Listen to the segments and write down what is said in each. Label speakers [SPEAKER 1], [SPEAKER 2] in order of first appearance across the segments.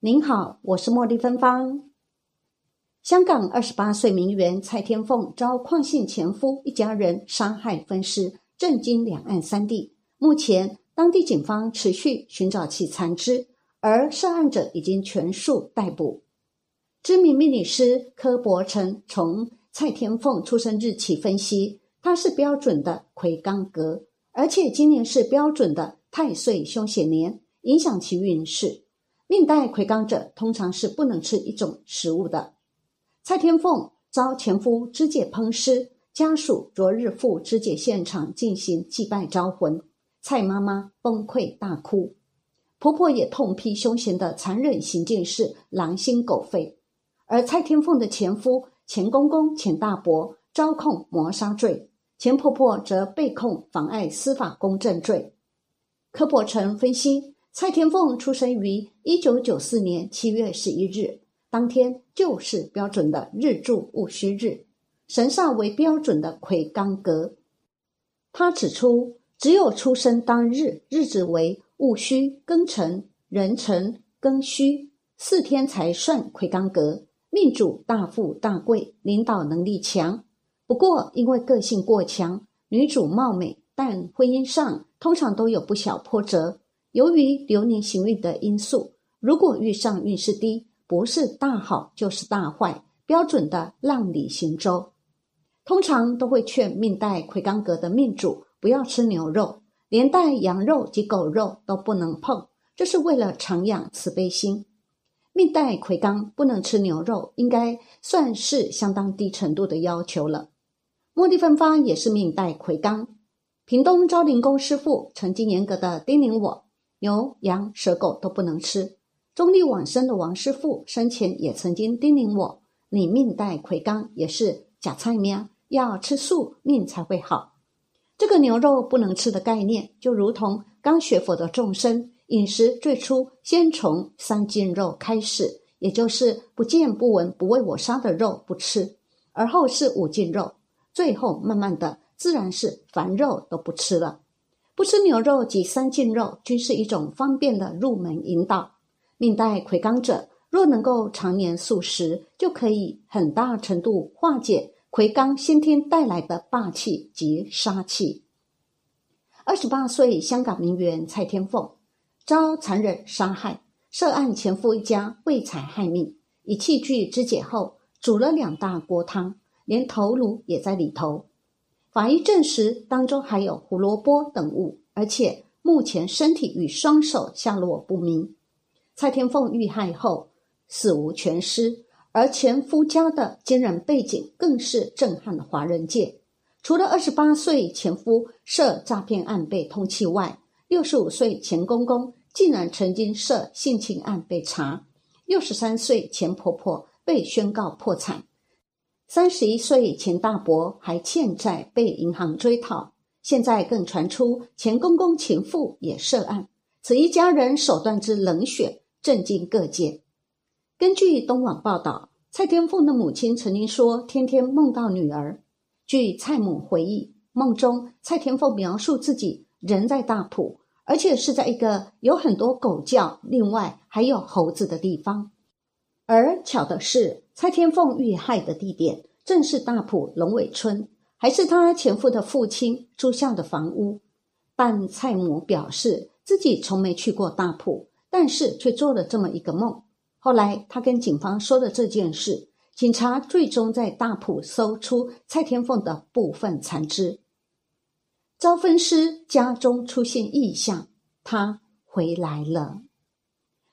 [SPEAKER 1] 您好，我是茉莉芬芳。香港二十八岁名媛蔡天凤遭邝姓前夫一家人杀害分尸，震惊两岸三地。目前，当地警方持续寻找其残肢，而涉案者已经全数逮捕。知名命理师柯伯成从蔡天凤出生日起分析，她是标准的魁罡格，而且今年是标准的太岁凶险年，影响其运势。命带魁罡者通常是不能吃一种食物的。蔡天凤遭前夫肢解烹尸，家属昨日赴肢解现场进行祭拜招魂。蔡妈妈崩溃大哭，婆婆也痛批凶嫌的残忍行径是狼心狗肺。而蔡天凤的前夫钱公公、钱大伯招控谋杀罪，钱婆婆则被控妨碍司法公正罪。柯伯成分析。蔡天凤出生于一九九四年七月十一日，当天就是标准的日柱戊戌日，神煞为标准的魁罡格。他指出，只有出生当日日子为戊戌、庚辰、壬辰、庚戌四天才算魁罡格，命主大富大贵，领导能力强。不过，因为个性过强，女主貌美，但婚姻上通常都有不小波折。由于流年行运的因素，如果遇上运势低，不是大好就是大坏，标准的浪里行舟。通常都会劝命带魁罡格的命主不要吃牛肉，连带羊肉及狗肉都不能碰，这是为了常养慈悲心。命带魁罡不能吃牛肉，应该算是相当低程度的要求了。茉莉芬芳也是命带魁罡，屏东昭灵宫师傅曾经严格的叮咛我。牛、羊、蛇、狗都不能吃。中立往生的王师傅生前也曾经叮咛我：“你命带魁罡，也是假菜面，要吃素命才会好。”这个牛肉不能吃的概念，就如同刚学佛的众生饮食最初先从三净肉开始，也就是不见不闻不为我杀的肉不吃，而后是五净肉，最后慢慢的自然是凡肉都不吃了。不吃牛肉及三斤肉，均是一种方便的入门引导。命带魁罡者，若能够常年素食，就可以很大程度化解魁罡先天带来的霸气及杀气。二十八岁香港名媛蔡天凤遭残忍杀害，涉案前夫一家为财害命，以器具肢解后煮了两大锅汤，连头颅也在里头。法医证实，当中还有胡萝卜等物，而且目前身体与双手下落不明。蔡天凤遇害后死无全尸，而前夫家的惊人背景更是震撼了华人界。除了二十八岁前夫涉诈骗案被通缉外，六十五岁前公公竟然曾经涉性侵案被查，六十三岁前婆婆被宣告破产。三十一岁钱大伯还欠债被银行追讨，现在更传出钱公公情妇也涉案，此一家人手段之冷血，震惊各界。根据东网报道，蔡天凤的母亲曾经说，天天梦到女儿。据蔡母回忆，梦中蔡天凤描述自己人在大埔，而且是在一个有很多狗叫，另外还有猴子的地方。而巧的是。蔡天凤遇害的地点正是大埔龙尾村，还是她前夫的父亲朱孝的房屋。但蔡母表示自己从没去过大埔，但是却做了这么一个梦。后来他跟警方说了这件事，警察最终在大埔搜出蔡天凤的部分残肢。招分师家中出现异象，他回来了。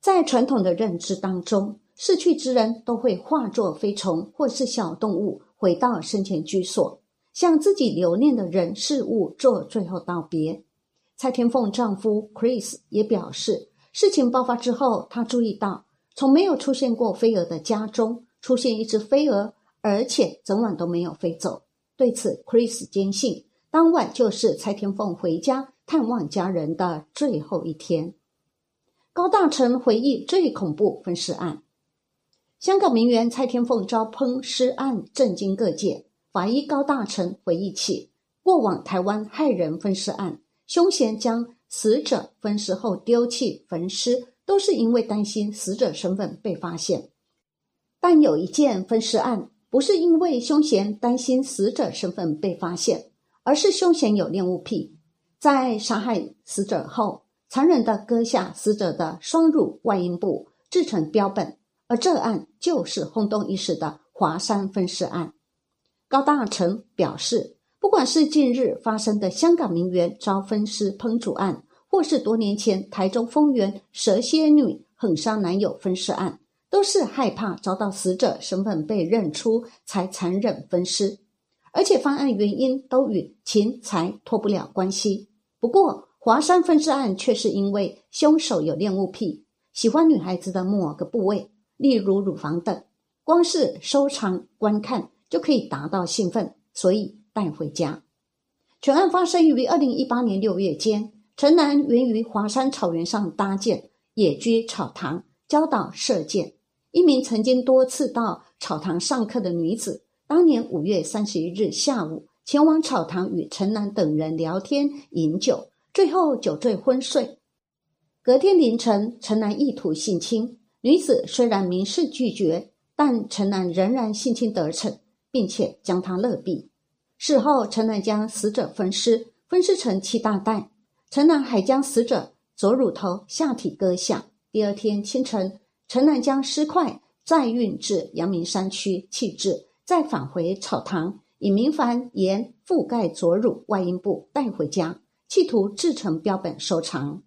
[SPEAKER 1] 在传统的认知当中。逝去之人都会化作飞虫或是小动物，回到生前居所，向自己留念的人事物做最后道别。蔡天凤丈夫 Chris 也表示，事情爆发之后，他注意到从没有出现过飞蛾的家中出现一只飞蛾，而且整晚都没有飞走。对此，Chris 坚信当晚就是蔡天凤回家探望家人的最后一天。高大成回忆最恐怖分尸案。香港名媛蔡天凤遭烹尸案震惊各界。法医高大成回忆起过往台湾害人分尸案，凶嫌将死者分尸后丢弃焚尸，都是因为担心死者身份被发现。但有一件分尸案，不是因为凶嫌担心死者身份被发现，而是凶嫌有恋物癖，在杀害死者后，残忍地割下死者的双乳外阴部制成标本。而这案就是轰动一时的华山分尸案。高大成表示，不管是近日发生的香港名媛遭分尸烹煮案，或是多年前台中丰原蛇蝎女狠杀男友分尸案，都是害怕遭到死者身份被认出才残忍分尸，而且犯案原因都与钱财脱不了关系。不过，华山分尸案却是因为凶手有恋物癖，喜欢女孩子的某个部位。例如乳房等，光是收藏观看就可以达到兴奋，所以带回家。全案发生于二零一八年六月间，陈男源于华山草原上搭建野居草堂，教导射箭。一名曾经多次到草堂上课的女子，当年五月三十一日下午前往草堂与陈男等人聊天饮酒，最后酒醉昏睡。隔天凌晨，陈男意图性侵。女子虽然明示拒绝，但陈楠仍然性侵得逞，并且将她勒毙。事后，陈楠将死者分尸，分尸成七大袋。陈楠还将死者左乳头、下体割下。第二天清晨，陈楠将尸块再运至阳明山区弃置，再返回草堂，以明矾盐覆盖左乳外阴部带回家，企图制成标本收藏。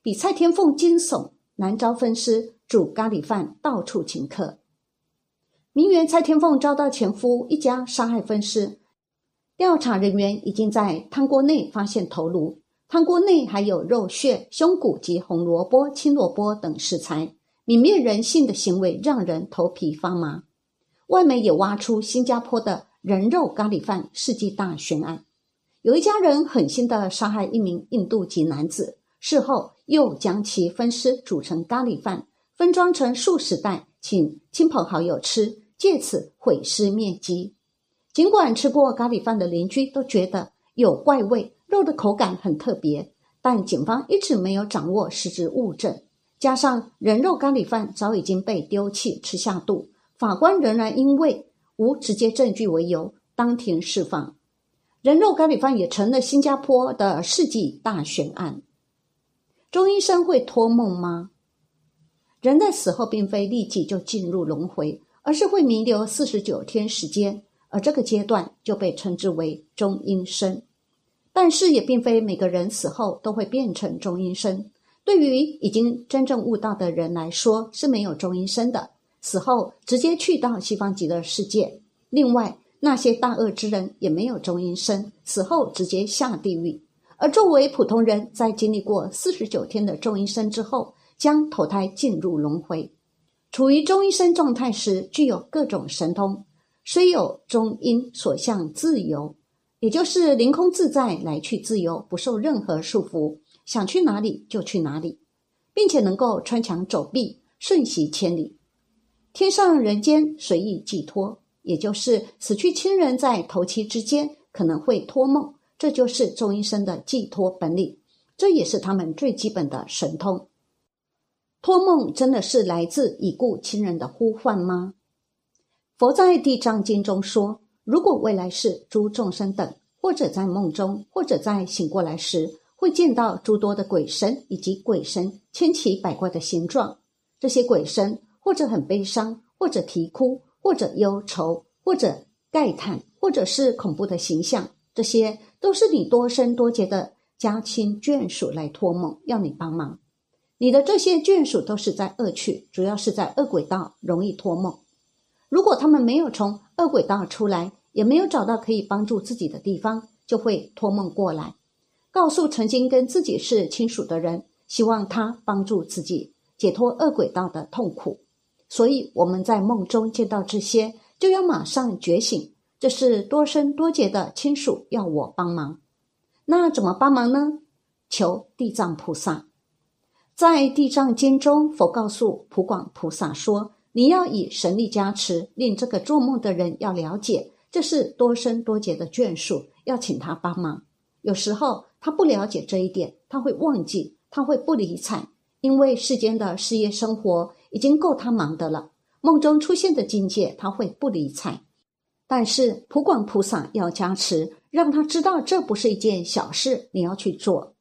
[SPEAKER 1] 比蔡天凤惊悚。南招分尸煮咖喱饭，到处请客。名媛蔡天凤遭到前夫一家杀害分尸，调查人员已经在汤锅内发现头颅，汤锅内还有肉屑、胸骨及红萝卜、青萝卜等食材，泯灭人性的行为让人头皮发麻。外媒也挖出新加坡的人肉咖喱饭世纪大悬案，有一家人狠心的杀害一名印度籍男子。事后又将其分尸煮成咖喱饭，分装成数十袋，请亲朋好友吃，借此毁尸灭迹。尽管吃过咖喱饭的邻居都觉得有怪味，肉的口感很特别，但警方一直没有掌握实质物证。加上人肉咖喱饭早已经被丢弃吃下肚，法官仍然因为无直接证据为由当庭释放。人肉咖喱饭也成了新加坡的世纪大悬案。中医生会托梦吗？人在死后并非立即就进入轮回，而是会弥留四十九天时间，而这个阶段就被称之为中阴身。但是也并非每个人死后都会变成中阴身。对于已经真正悟道的人来说，是没有中阴身的，死后直接去到西方极乐世界。另外，那些大恶之人也没有中阴身，死后直接下地狱。而作为普通人，在经历过四十九天的中阴身之后，将投胎进入轮回。处于中阴身状态时，具有各种神通，虽有中阴所向自由，也就是凌空自在，来去自由，不受任何束缚，想去哪里就去哪里，并且能够穿墙走壁，瞬息千里，天上人间随意寄托。也就是死去亲人在头七之间可能会托梦。这就是中医生的寄托本领，这也是他们最基本的神通。托梦真的是来自已故亲人的呼唤吗？佛在地藏经中说，如果未来世诸众生等，或者在梦中，或者在醒过来时，会见到诸多的鬼神以及鬼神千奇百怪的形状，这些鬼神或者很悲伤，或者啼哭，或者忧愁，或者慨叹，或者是恐怖的形象，这些。都是你多生多劫的家亲眷属来托梦要你帮忙，你的这些眷属都是在恶趣，主要是在恶鬼道容易托梦。如果他们没有从恶鬼道出来，也没有找到可以帮助自己的地方，就会托梦过来，告诉曾经跟自己是亲属的人，希望他帮助自己，解脱恶鬼道的痛苦。所以我们在梦中见到这些，就要马上觉醒，这是多生多劫的亲属要我帮忙。那怎么帮忙呢？求地藏菩萨。在《地藏经》中，佛告诉普广菩萨说：“你要以神力加持，令这个做梦的人要了解，这是多生多劫的眷属，要请他帮忙。有时候他不了解这一点，他会忘记，他会不理睬，因为世间的事业生活已经够他忙的了。梦中出现的境界，他会不理睬。但是普广菩萨要加持，让他知道这不是一件小事，你要去做。”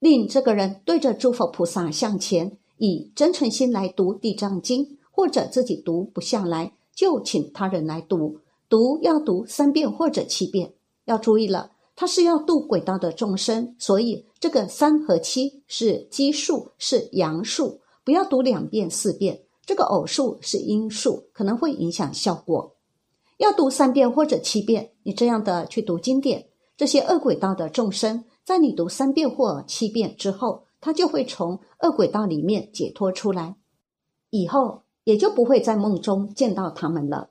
[SPEAKER 1] 令这个人对着诸佛菩萨向前，以真诚心来读《地藏经》，或者自己读不下来，就请他人来读。读要读三遍或者七遍。要注意了，他是要度轨道的众生，所以这个三和七是奇数，是阳数，不要读两遍四遍。这个偶数是阴数，可能会影响效果。要读三遍或者七遍，你这样的去读经典，这些恶鬼道的众生。在你读三遍或七遍之后，他就会从恶鬼道里面解脱出来，以后也就不会在梦中见到他们了。